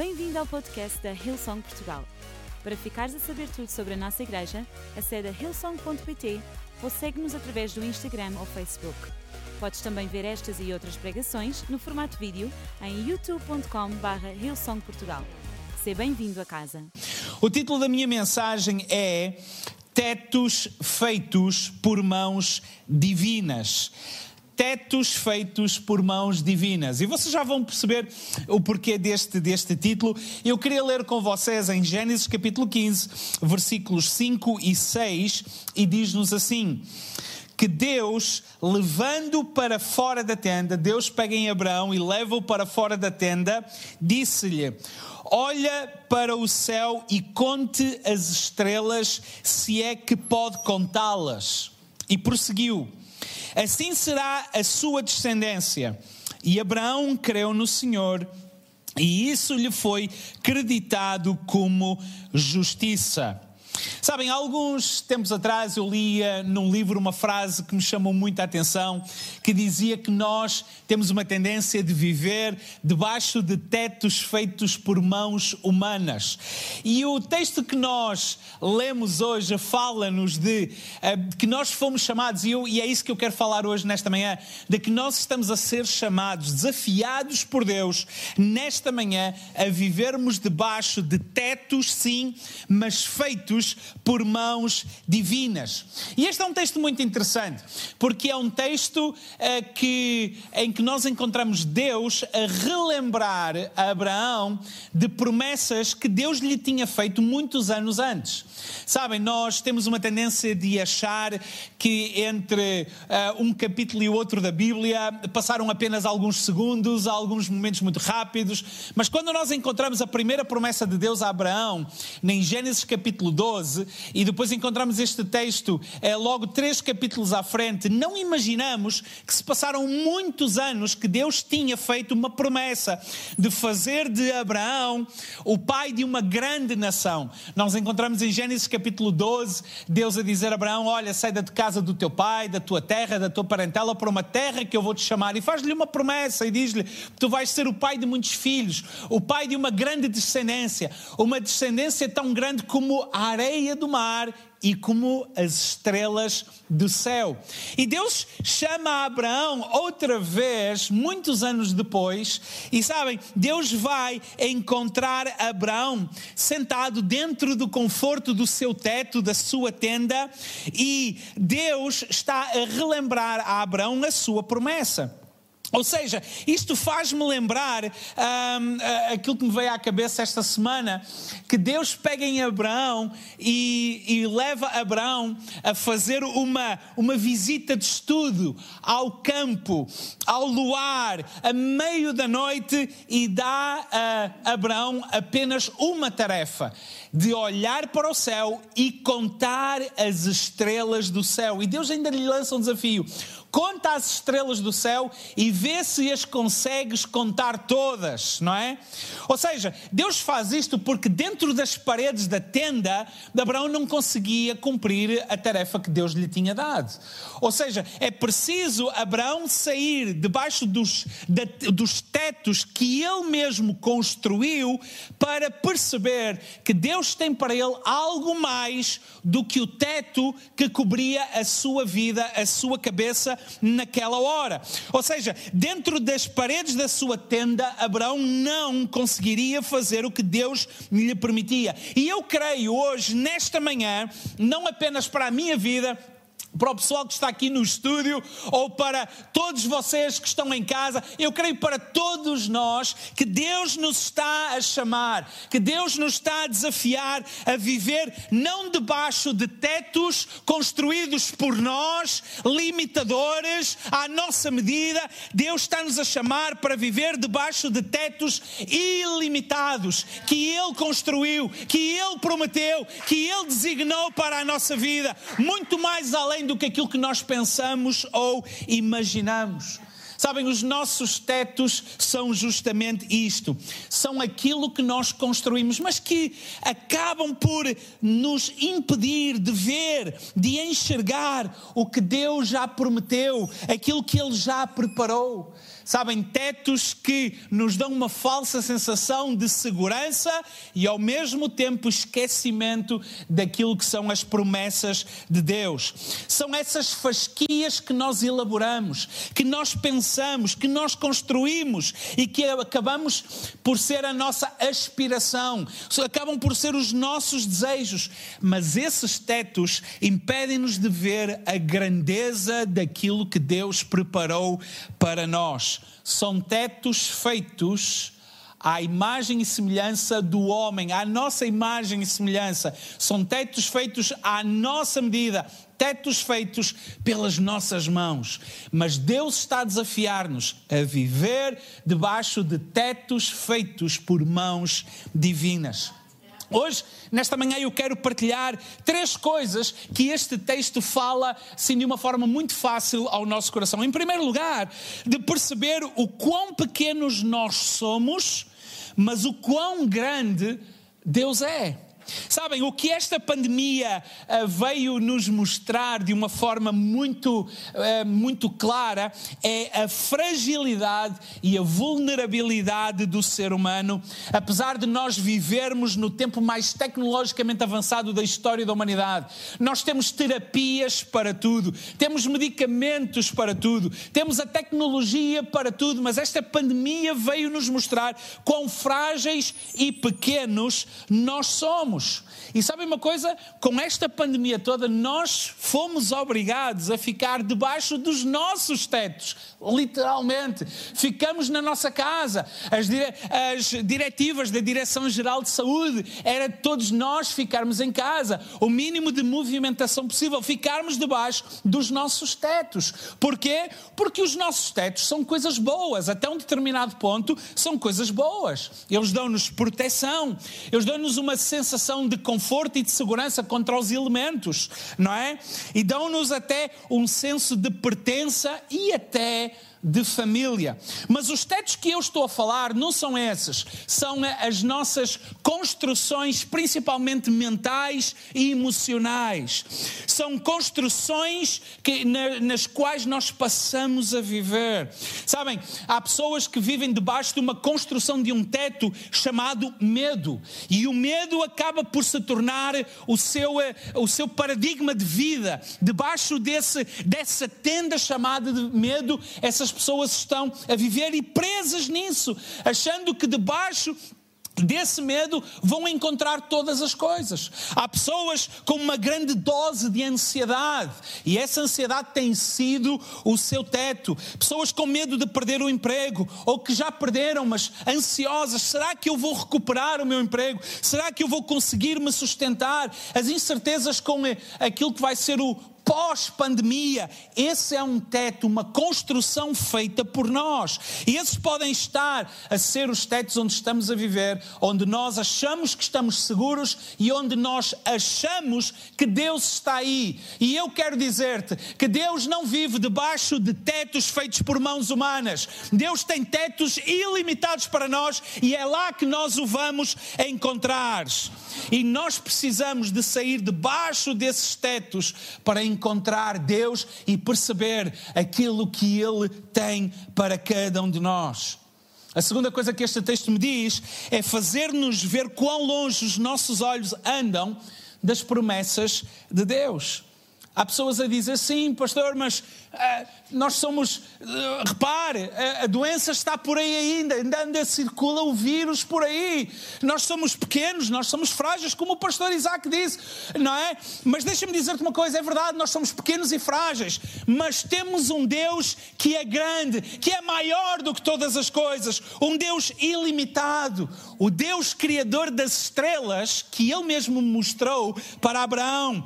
Bem-vindo ao podcast da Hillsong Portugal. Para ficares a saber tudo sobre a nossa igreja, acede a hillsong.pt ou segue-nos através do Instagram ou Facebook. Podes também ver estas e outras pregações no formato vídeo em youtube.com.br hillsongportugal. Seja bem-vindo a casa. O título da minha mensagem é Tetos feitos por mãos divinas tetos feitos por mãos divinas. E vocês já vão perceber o porquê deste, deste título. Eu queria ler com vocês em Gênesis capítulo 15, versículos 5 e 6, e diz-nos assim que Deus, levando para fora da tenda, Deus pega em Abraão e leva-o para fora da tenda, disse-lhe: Olha para o céu e conte as estrelas, se é que pode contá-las. E prosseguiu: Assim será a sua descendência. E Abraão creu no Senhor, e isso lhe foi creditado como justiça. Sabem, alguns tempos atrás eu lia num livro uma frase que me chamou muita atenção, que dizia que nós temos uma tendência de viver debaixo de tetos feitos por mãos humanas. E o texto que nós lemos hoje fala-nos de, eh, que nós fomos chamados, e, eu, e é isso que eu quero falar hoje nesta manhã, de que nós estamos a ser chamados, desafiados por Deus, nesta manhã, a vivermos debaixo de tetos, sim, mas feitos por mãos divinas. E este é um texto muito interessante, porque é um texto uh, que, em que nós encontramos Deus a relembrar a Abraão de promessas que Deus lhe tinha feito muitos anos antes. Sabem, nós temos uma tendência de achar que entre uh, um capítulo e outro da Bíblia passaram apenas alguns segundos, alguns momentos muito rápidos, mas quando nós encontramos a primeira promessa de Deus a Abraão, em Gênesis capítulo 12, 12, e depois encontramos este texto é, logo três capítulos à frente, não imaginamos que se passaram muitos anos que Deus tinha feito uma promessa de fazer de Abraão o pai de uma grande nação. Nós encontramos em Gênesis capítulo 12, Deus a dizer a Abraão: Olha, sai da casa do teu pai, da tua terra, da tua parentela, para uma terra que eu vou te chamar. E faz-lhe uma promessa e diz-lhe: Tu vais ser o pai de muitos filhos, o pai de uma grande descendência, uma descendência tão grande como a areia areia do mar e como as estrelas do céu. E Deus chama Abraão outra vez, muitos anos depois, e sabem, Deus vai encontrar Abraão sentado dentro do conforto do seu teto, da sua tenda, e Deus está a relembrar a Abraão a sua promessa. Ou seja, isto faz-me lembrar aquilo que me veio à cabeça esta semana, que Deus pega em Abraão e, e, leva Abraão a fazer uma, uma visita de estudo ao campo, ao luar, a meio da noite e dá a Abraão apenas uma tarefa, de olhar para o céu e contar as estrelas do céu. E Deus ainda lhe lança um desafio conta as estrelas do céu e vê se as consegues contar todas, não é? Ou seja, Deus faz isto porque dentro das paredes da tenda, Abraão não conseguia cumprir a tarefa que Deus lhe tinha dado. Ou seja, é preciso Abraão sair debaixo dos, dos tetos que ele mesmo construiu para perceber que Deus tem para ele algo mais do que o teto que cobria a sua vida, a sua cabeça naquela hora. Ou seja, dentro das paredes da sua tenda, Abraão não conseguiria fazer o que Deus lhe permitia. E eu creio hoje, nesta manhã, não apenas para a minha vida, para o pessoal que está aqui no estúdio ou para todos vocês que estão em casa, eu creio para todos nós que Deus nos está a chamar, que Deus nos está a desafiar a viver não debaixo de tetos construídos por nós, limitadores à nossa medida. Deus está-nos a chamar para viver debaixo de tetos ilimitados que Ele construiu, que Ele prometeu, que Ele designou para a nossa vida, muito mais além além do que aquilo que nós pensamos ou imaginamos. Sabem, os nossos tetos são justamente isto. São aquilo que nós construímos, mas que acabam por nos impedir de ver, de enxergar o que Deus já prometeu, aquilo que Ele já preparou. Sabem, tetos que nos dão uma falsa sensação de segurança e ao mesmo tempo esquecimento daquilo que são as promessas de Deus. São essas fasquias que nós elaboramos, que nós pensamos, que nós construímos e que acabamos por ser a nossa aspiração, acabam por ser os nossos desejos, mas esses tetos impedem-nos de ver a grandeza daquilo que Deus preparou para nós. São tetos feitos à imagem e semelhança do homem, à nossa imagem e semelhança. São tetos feitos à nossa medida, tetos feitos pelas nossas mãos. Mas Deus está a desafiar-nos a viver debaixo de tetos feitos por mãos divinas. Hoje, nesta manhã, eu quero partilhar três coisas que este texto fala, assim, de uma forma muito fácil ao nosso coração. Em primeiro lugar, de perceber o quão pequenos nós somos, mas o quão grande Deus é. Sabem, o que esta pandemia uh, veio nos mostrar de uma forma muito, uh, muito clara é a fragilidade e a vulnerabilidade do ser humano, apesar de nós vivermos no tempo mais tecnologicamente avançado da história da humanidade. Nós temos terapias para tudo, temos medicamentos para tudo, temos a tecnologia para tudo, mas esta pandemia veio nos mostrar quão frágeis e pequenos nós somos. E sabem uma coisa? Com esta pandemia toda, nós fomos obrigados a ficar debaixo dos nossos tetos, literalmente. Ficamos na nossa casa. As, dire... As diretivas da Direção-Geral de Saúde era todos nós ficarmos em casa. O mínimo de movimentação possível, ficarmos debaixo dos nossos tetos. Porquê? Porque os nossos tetos são coisas boas. Até um determinado ponto, são coisas boas. Eles dão-nos proteção, eles dão-nos uma sensação sensação de conforto e de segurança contra os elementos, não é? E dão-nos até um senso de pertença e até de família. Mas os tetos que eu estou a falar não são esses, são as nossas construções, principalmente mentais e emocionais. São construções que, na, nas quais nós passamos a viver. Sabem, há pessoas que vivem debaixo de uma construção de um teto chamado medo, e o medo acaba por se tornar o seu, eh, o seu paradigma de vida. Debaixo desse, dessa tenda chamada de medo, essas as pessoas estão a viver e presas nisso, achando que debaixo desse medo vão encontrar todas as coisas. Há pessoas com uma grande dose de ansiedade e essa ansiedade tem sido o seu teto. Pessoas com medo de perder o emprego ou que já perderam, mas ansiosas: será que eu vou recuperar o meu emprego? Será que eu vou conseguir me sustentar? As incertezas com aquilo que vai ser o pós-pandemia. Esse é um teto, uma construção feita por nós. E esses podem estar a ser os tetos onde estamos a viver, onde nós achamos que estamos seguros e onde nós achamos que Deus está aí. E eu quero dizer-te que Deus não vive debaixo de tetos feitos por mãos humanas. Deus tem tetos ilimitados para nós e é lá que nós o vamos encontrar. E nós precisamos de sair debaixo desses tetos para encontrar Deus e perceber aquilo que Ele tem para cada um de nós. A segunda coisa que este texto me diz é fazer-nos ver quão longe os nossos olhos andam das promessas de Deus. Há pessoas a dizer, sim, pastor, mas uh, nós somos. Uh, repare, a, a, doença está por aí ainda, ainda anda, circula o vírus por aí. Nós somos pequenos, nós somos frágeis, como o pastor Isaac disse, não é? Mas deixa-me dizer-te uma coisa: é verdade, nós somos pequenos e frágeis, mas temos um Deus que é grande, que é maior do que todas as coisas, um Deus ilimitado, o Deus criador das estrelas que Ele mesmo mostrou para Abraão.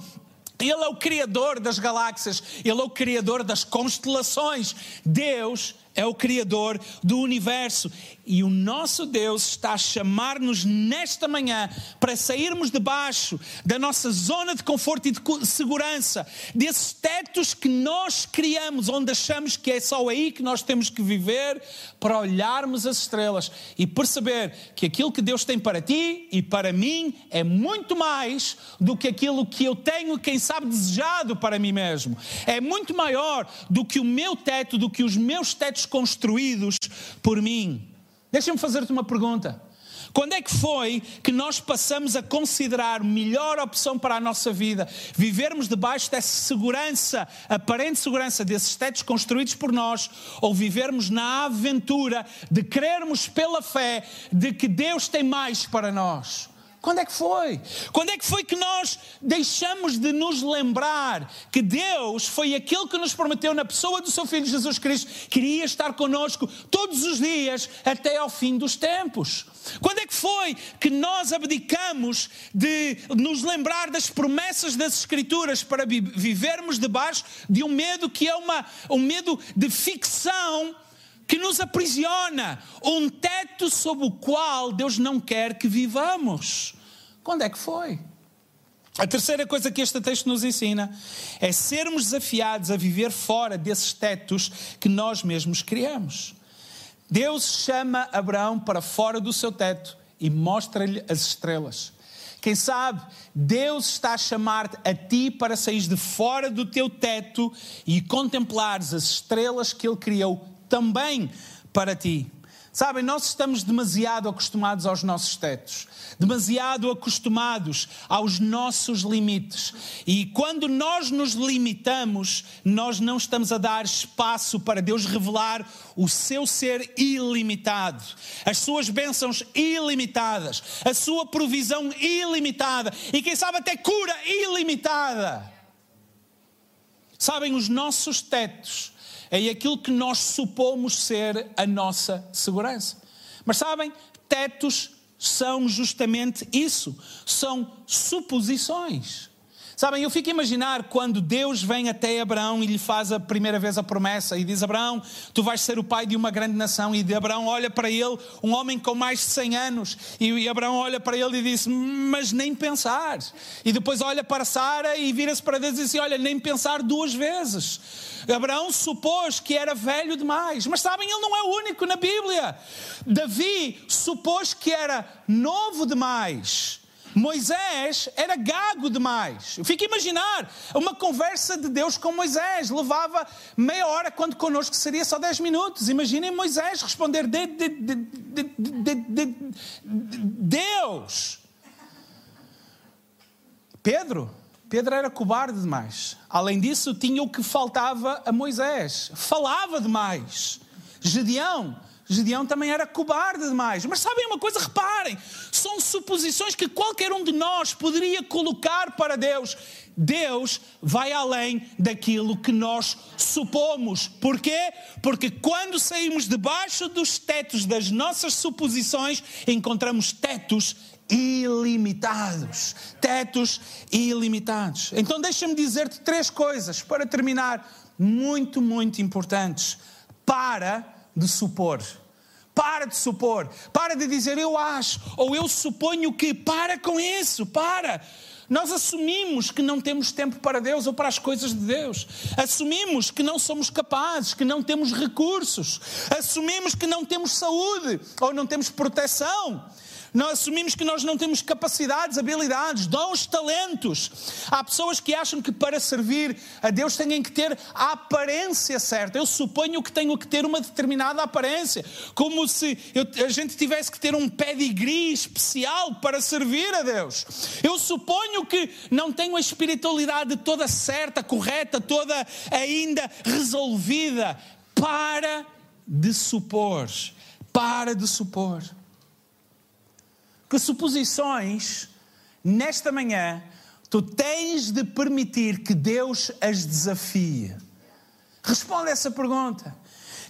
Ele é o Criador das galáxias, Ele é o Criador das constelações. Deus é o Criador do universo. E o nosso Deus está a chamar-nos nesta manhã para sairmos debaixo da nossa zona de conforto e de segurança, desses tetos que nós criamos, onde achamos que é só aí que nós temos que viver, para olharmos as estrelas e perceber que aquilo que Deus tem para ti e para mim é muito mais do que aquilo que eu tenho, quem sabe, desejado para mim mesmo. É muito maior do que o meu teto, do que os meus tetos construídos por mim. Deixa-me fazer-te uma pergunta. Quando é que foi que nós passamos a considerar melhor opção para a nossa vida vivermos debaixo dessa segurança, aparente segurança desses tetos construídos por nós, ou vivermos na aventura de crermos pela fé de que Deus tem mais para nós? Quando é que foi? Quando é que foi que nós deixamos de nos lembrar que Deus foi aquele que nos prometeu na pessoa do seu Filho Jesus Cristo, queria estar conosco todos os dias até ao fim dos tempos? Quando é que foi que nós abdicamos de nos lembrar das promessas das Escrituras para vivermos debaixo de um medo que é uma, um medo de ficção que nos aprisiona, um teto sob o qual Deus não quer que vivamos. Quando é que foi? A terceira coisa que este texto nos ensina é sermos desafiados a viver fora desses tetos que nós mesmos criamos. Deus chama Abraão para fora do seu teto e mostra-lhe as estrelas. Quem sabe Deus está a chamar-te a ti para sair de fora do teu teto e contemplares as estrelas que Ele criou também para ti. Sabem, nós estamos demasiado acostumados aos nossos tetos, demasiado acostumados aos nossos limites. E quando nós nos limitamos, nós não estamos a dar espaço para Deus revelar o seu ser ilimitado, as suas bênçãos ilimitadas, a sua provisão ilimitada e, quem sabe, até cura ilimitada. Sabem, os nossos tetos é aquilo que nós supomos ser a nossa segurança. Mas sabem, tetos são justamente isso, são suposições. Sabem, eu fico a imaginar quando Deus vem até Abraão e lhe faz a primeira vez a promessa e diz: Abraão, tu vais ser o pai de uma grande nação. E de Abraão olha para ele, um homem com mais de 100 anos, e Abraão olha para ele e diz: Mas nem pensar. E depois olha para Sara e vira-se para Deus e diz: Olha, nem pensar duas vezes. Abraão supôs que era velho demais, mas sabem, ele não é o único na Bíblia. Davi supôs que era novo demais. Moisés era gago demais. Fica a imaginar uma conversa de Deus com Moisés. Levava meia hora, quando connosco seria só dez minutos. Imaginem Moisés responder: de, de, de, Deus. Pedro. Pedro era cobarde demais. Além disso, tinha o que faltava a Moisés. Falava demais. Gedeão Gedeão também era cobarde demais. Mas sabem uma coisa? Reparem, são suposições que qualquer um de nós poderia colocar para Deus. Deus vai além daquilo que nós supomos. Porquê? Porque quando saímos debaixo dos tetos das nossas suposições, encontramos tetos ilimitados. Tetos ilimitados. Então deixa-me dizer-te três coisas para terminar, muito, muito importantes. Para de supor. Para de supor. Para de dizer eu acho ou eu suponho que. Para com isso. Para. Nós assumimos que não temos tempo para Deus ou para as coisas de Deus. Assumimos que não somos capazes, que não temos recursos. Assumimos que não temos saúde ou não temos proteção. Nós assumimos que nós não temos capacidades, habilidades, dons, talentos. Há pessoas que acham que para servir a Deus têm que ter a aparência certa. Eu suponho que tenho que ter uma determinada aparência, como se eu, a gente tivesse que ter um pedigree especial para servir a Deus. Eu suponho que não tenho a espiritualidade toda certa, correta, toda ainda resolvida. Para de supor. Para de supor que suposições, nesta manhã, tu tens de permitir que Deus as desafie? Responde essa pergunta.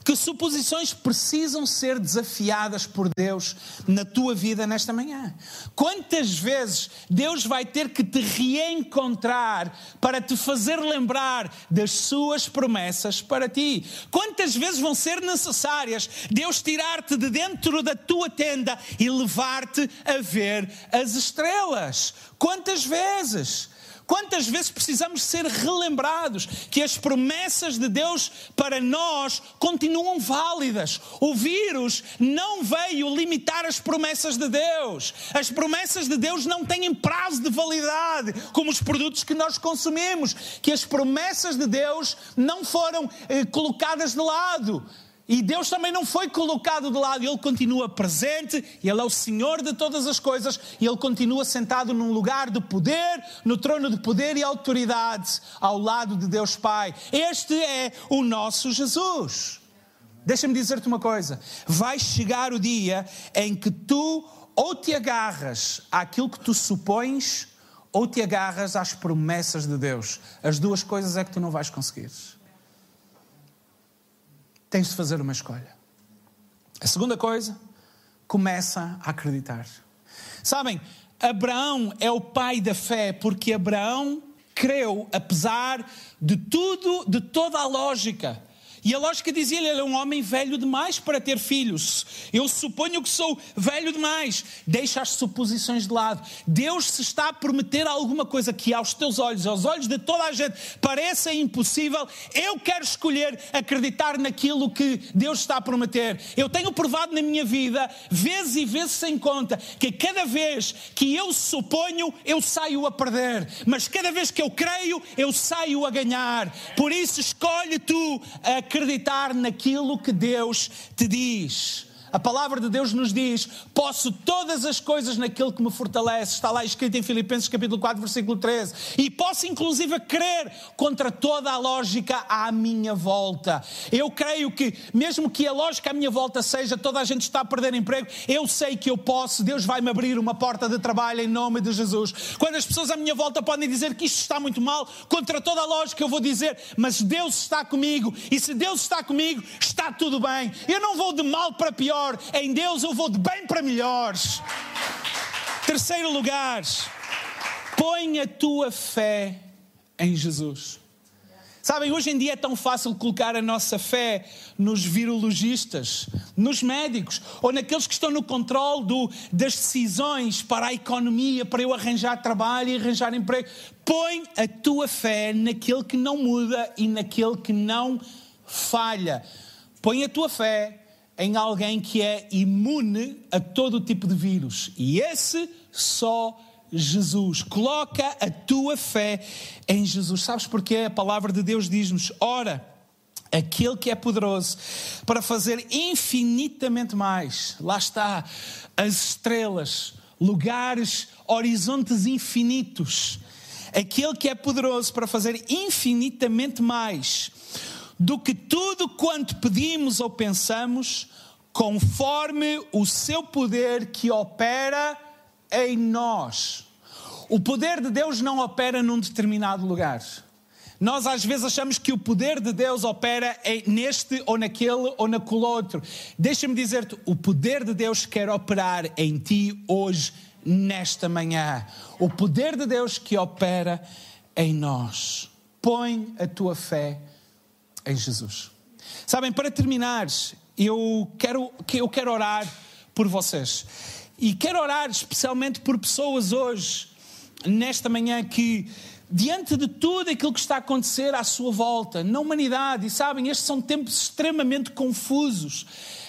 Que suposições precisam ser desafiadas por Deus na tua vida nesta manhã? Quantas vezes Deus vai ter que te reencontrar para te fazer lembrar das suas promessas para ti? Quantas vezes vão ser necessárias Deus tirar-te de dentro da tua tenda e levar-te a ver as estrelas? Quantas vezes? Quantas vezes precisamos ser relembrados que as promessas de Deus para nós continuam válidas? O vírus não veio limitar as promessas de Deus. As promessas de Deus não têm prazo de validade, como os produtos que nós consumimos. Que as promessas de Deus não foram eh, colocadas de lado. E Deus também não foi colocado de lado, Ele continua presente, Ele é o Senhor de todas as coisas, e Ele continua sentado num lugar de poder, no trono de poder e autoridade, ao lado de Deus Pai. Este é o nosso Jesus. Deixa-me dizer-te uma coisa: vai chegar o dia em que tu ou te agarras àquilo que tu supões, ou te agarras às promessas de Deus. As duas coisas é que tu não vais conseguir tens de fazer uma escolha. A segunda coisa, começa a acreditar. Sabem, Abraão é o pai da fé porque Abraão creu apesar de tudo, de toda a lógica e a lógica dizia-lhe: ele é um homem velho demais para ter filhos. Eu suponho que sou velho demais. Deixa as suposições de lado. Deus se está a prometer alguma coisa que aos teus olhos, aos olhos de toda a gente, pareça impossível. Eu quero escolher acreditar naquilo que Deus está a prometer. Eu tenho provado na minha vida, vezes e vezes sem conta, que cada vez que eu suponho, eu saio a perder. Mas cada vez que eu creio, eu saio a ganhar. Por isso, escolhe tu a acreditar naquilo que Deus te diz. A palavra de Deus nos diz: posso todas as coisas naquele que me fortalece. Está lá escrito em Filipenses capítulo 4, versículo 13. E posso inclusive crer contra toda a lógica à minha volta. Eu creio que, mesmo que a lógica à minha volta seja toda a gente está a perder emprego, eu sei que eu posso, Deus vai me abrir uma porta de trabalho em nome de Jesus. Quando as pessoas à minha volta podem dizer que isto está muito mal, contra toda a lógica eu vou dizer, mas Deus está comigo. E se Deus está comigo, está tudo bem. Eu não vou de mal para pior melhor. Em Deus eu vou de bem para melhores. Terceiro lugar, põe a tua fé em Jesus. Sabem, hoje em dia é tão fácil colocar a nossa fé nos virologistas, nos médicos ou naqueles que estão no controle do, das decisões para a economia, para eu arranjar trabalho e arranjar emprego. Põe a tua fé naquele que não muda e naquele que não falha. Põe a tua fé em alguém que é imune a todo tipo de vírus. E esse só Jesus. Coloca a tua fé em Jesus. Sabes porquê? A palavra de Deus diz-nos: ora. Aquele que é poderoso para fazer infinitamente mais, lá está, as estrelas, lugares, horizontes infinitos. Aquele que é poderoso para fazer infinitamente mais do que tudo quanto pedimos ou pensamos, conforme o seu poder que opera em nós. O poder de Deus não opera num determinado lugar. Nós às vezes achamos que o poder de Deus opera neste ou naquele ou naquele outro. Deixa-me dizer-te, o poder de Deus quer operar em ti hoje, nesta manhã. O poder de Deus que opera em nós. Põe a tua fé em Jesus. Sabem, para terminar, eu quero, eu quero orar por vocês. E quero orar especialmente por pessoas hoje, nesta manhã, que diante de tudo aquilo que está a acontecer à sua volta, na humanidade, e sabem, estes são tempos extremamente confusos.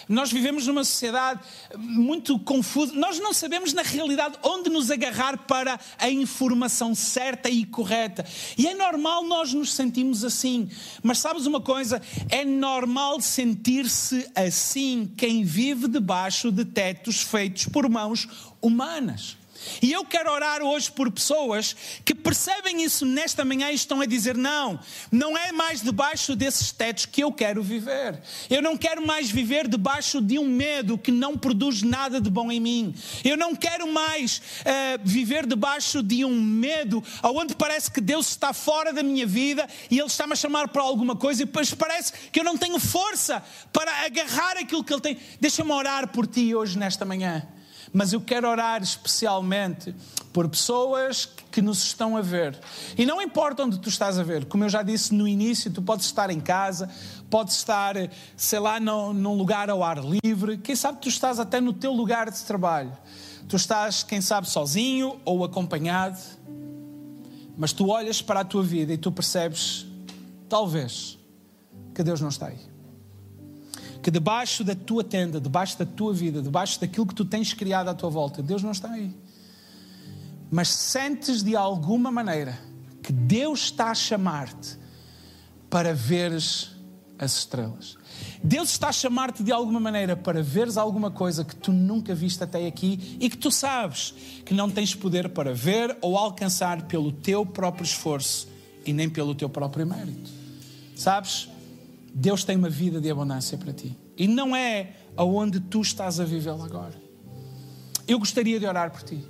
Nós vivemos numa sociedade muito confusa. Nós não sabemos, na realidade, onde nos agarrar para a informação certa e correta. E é normal nós nos sentimos assim. Mas sabes uma coisa? É normal sentir-se assim quem vive debaixo de tetos feitos por mãos humanas. E eu quero orar hoje por pessoas que percebem isso nesta manhã e estão a dizer: não, não é mais debaixo desses tetos que eu quero viver. Eu não quero mais viver debaixo de um medo que não produz nada de bom em mim. Eu não quero mais uh, viver debaixo de um medo onde parece que Deus está fora da minha vida e Ele está-me a chamar para alguma coisa e depois parece que eu não tenho força para agarrar aquilo que Ele tem. Deixa-me orar por ti hoje, nesta manhã mas eu quero orar especialmente por pessoas que nos estão a ver. E não importa onde tu estás a ver, como eu já disse no início, tu podes estar em casa, podes estar, sei lá, num lugar ao ar livre, quem sabe tu estás até no teu lugar de trabalho. Tu estás, quem sabe, sozinho ou acompanhado, mas tu olhas para a tua vida e tu percebes, talvez, que Deus não está aí que debaixo da tua tenda, debaixo da tua vida, debaixo daquilo que tu tens criado à tua volta, Deus não está aí. Mas sentes de alguma maneira que Deus está a chamar-te para veres as estrelas. Deus está a chamar-te de alguma maneira para veres alguma coisa que tu nunca viste até aqui e que tu sabes que não tens poder para ver ou alcançar pelo teu próprio esforço e nem pelo teu próprio mérito. Sabes? Deus tem uma vida de abundância para ti. E não é aonde tu estás a vivê-la agora. Eu gostaria de orar por ti.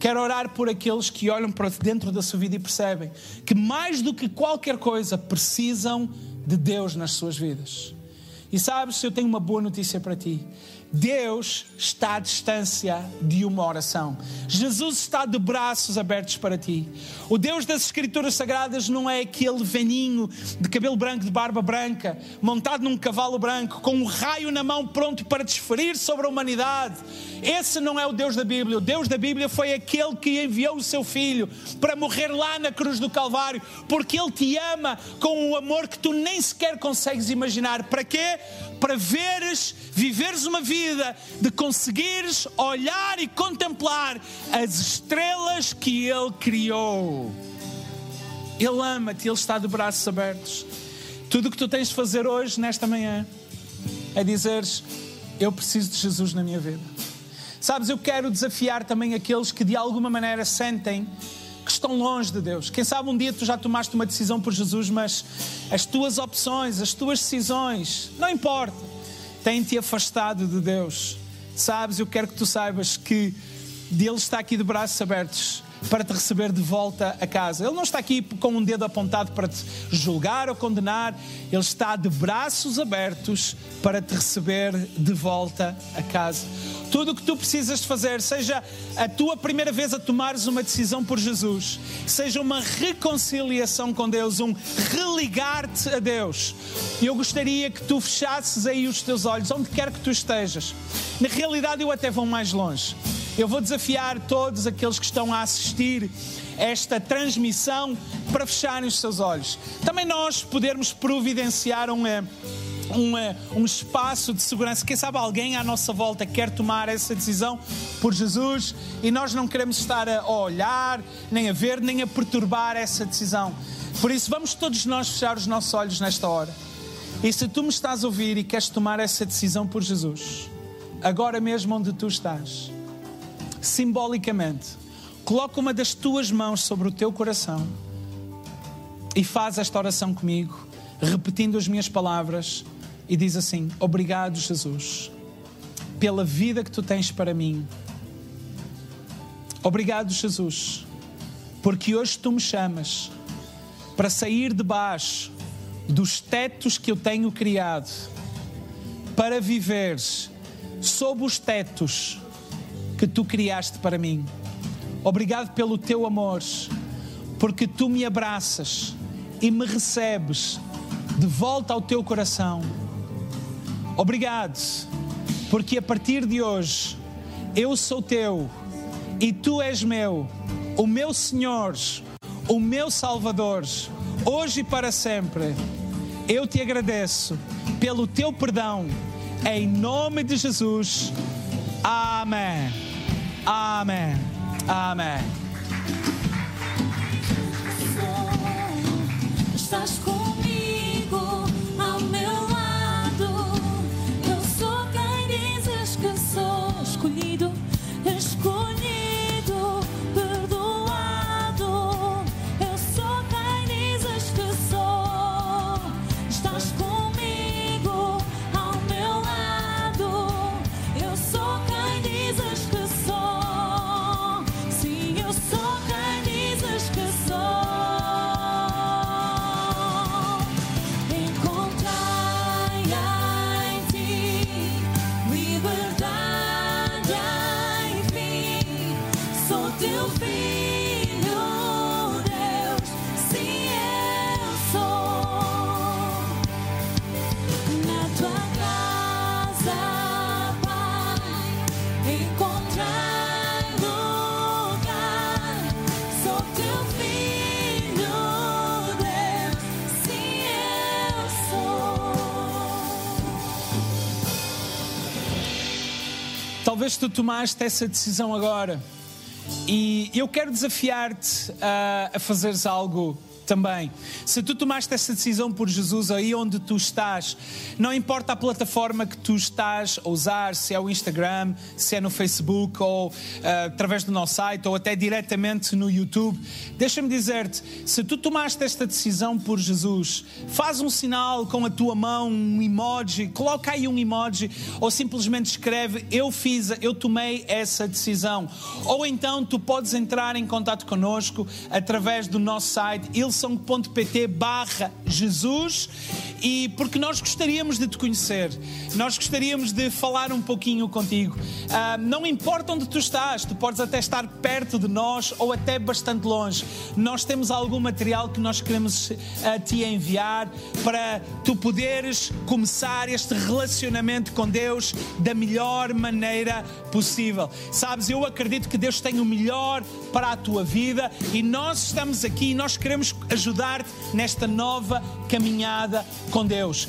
Quero orar por aqueles que olham para dentro da sua vida e percebem que mais do que qualquer coisa precisam de Deus nas suas vidas. E sabes, eu tenho uma boa notícia para ti. Deus está à distância de uma oração. Jesus está de braços abertos para ti. O Deus das Escrituras Sagradas não é aquele velhinho de cabelo branco, de barba branca, montado num cavalo branco, com um raio na mão pronto para desferir sobre a humanidade. Esse não é o Deus da Bíblia. O Deus da Bíblia foi aquele que enviou o seu filho para morrer lá na cruz do Calvário, porque ele te ama com um amor que tu nem sequer consegues imaginar. Para quê? Para veres, viveres uma vida vida de conseguires olhar e contemplar as estrelas que Ele criou. Ele ama-te, Ele está de braços abertos. Tudo o que tu tens de fazer hoje, nesta manhã, é dizeres: Eu preciso de Jesus na minha vida. Sabes, eu quero desafiar também aqueles que de alguma maneira sentem que estão longe de Deus. Quem sabe um dia tu já tomaste uma decisão por Jesus, mas as tuas opções, as tuas decisões, não importa tem-te afastado de Deus. Sabes, eu quero que tu saibas que Ele está aqui de braços abertos para te receber de volta a casa. Ele não está aqui com um dedo apontado para te julgar ou condenar, ele está de braços abertos para te receber de volta a casa. Tudo o que tu precisas de fazer, seja a tua primeira vez a tomares uma decisão por Jesus, seja uma reconciliação com Deus, um religar-te a Deus. Eu gostaria que tu fechasses aí os teus olhos, onde quer que tu estejas. Na realidade, eu até vou mais longe. Eu vou desafiar todos aqueles que estão a assistir esta transmissão para fecharem os seus olhos. Também nós podermos providenciar um, um, eh, um espaço de segurança. Quem sabe alguém à nossa volta quer tomar essa decisão por Jesus e nós não queremos estar a olhar, nem a ver, nem a perturbar essa decisão. Por isso, vamos todos nós fechar os nossos olhos nesta hora. E se tu me estás a ouvir e queres tomar essa decisão por Jesus, agora mesmo onde tu estás, simbolicamente, coloca uma das tuas mãos sobre o teu coração e faz esta oração comigo, repetindo as minhas palavras e diz assim: Obrigado, Jesus, pela vida que tu tens para mim. Obrigado, Jesus, porque hoje tu me chamas para sair debaixo dos tetos que eu tenho criado, para viver sob os tetos que tu criaste para mim. Obrigado pelo teu amor, porque tu me abraças e me recebes de volta ao teu coração. Obrigado, porque a partir de hoje eu sou teu e tu és meu, o meu Senhor, o meu Salvador, hoje e para sempre. Eu te agradeço pelo teu perdão, em nome de Jesus. Amém. Amém. Amém. Talvez tu tomaste essa decisão agora. E eu quero desafiar-te a, a fazeres algo também. Se tu tomaste essa decisão por Jesus aí onde tu estás, não importa a plataforma que tu estás a usar, se é o Instagram, se é no Facebook ou ah, através do nosso site ou até diretamente no YouTube, deixa-me dizer-te, se tu tomaste esta decisão por Jesus, faz um sinal com a tua mão, um emoji, coloca aí um emoji ou simplesmente escreve eu fiz, eu tomei essa decisão. Ou então tu podes entrar em contato connosco através do nosso site ilsong.pt barra Jesus e porque nós gostaríamos de te conhecer, nós gostaríamos de falar um pouquinho contigo. Ah, não importa onde tu estás, tu podes até estar perto de nós ou até bastante longe. Nós temos algum material que nós queremos ah, te enviar para tu poderes começar este relacionamento com Deus da melhor maneira possível. Sabes, eu acredito que Deus tem o melhor para a tua vida e nós estamos aqui e nós queremos ajudar-te nesta nova caminhada com Deus.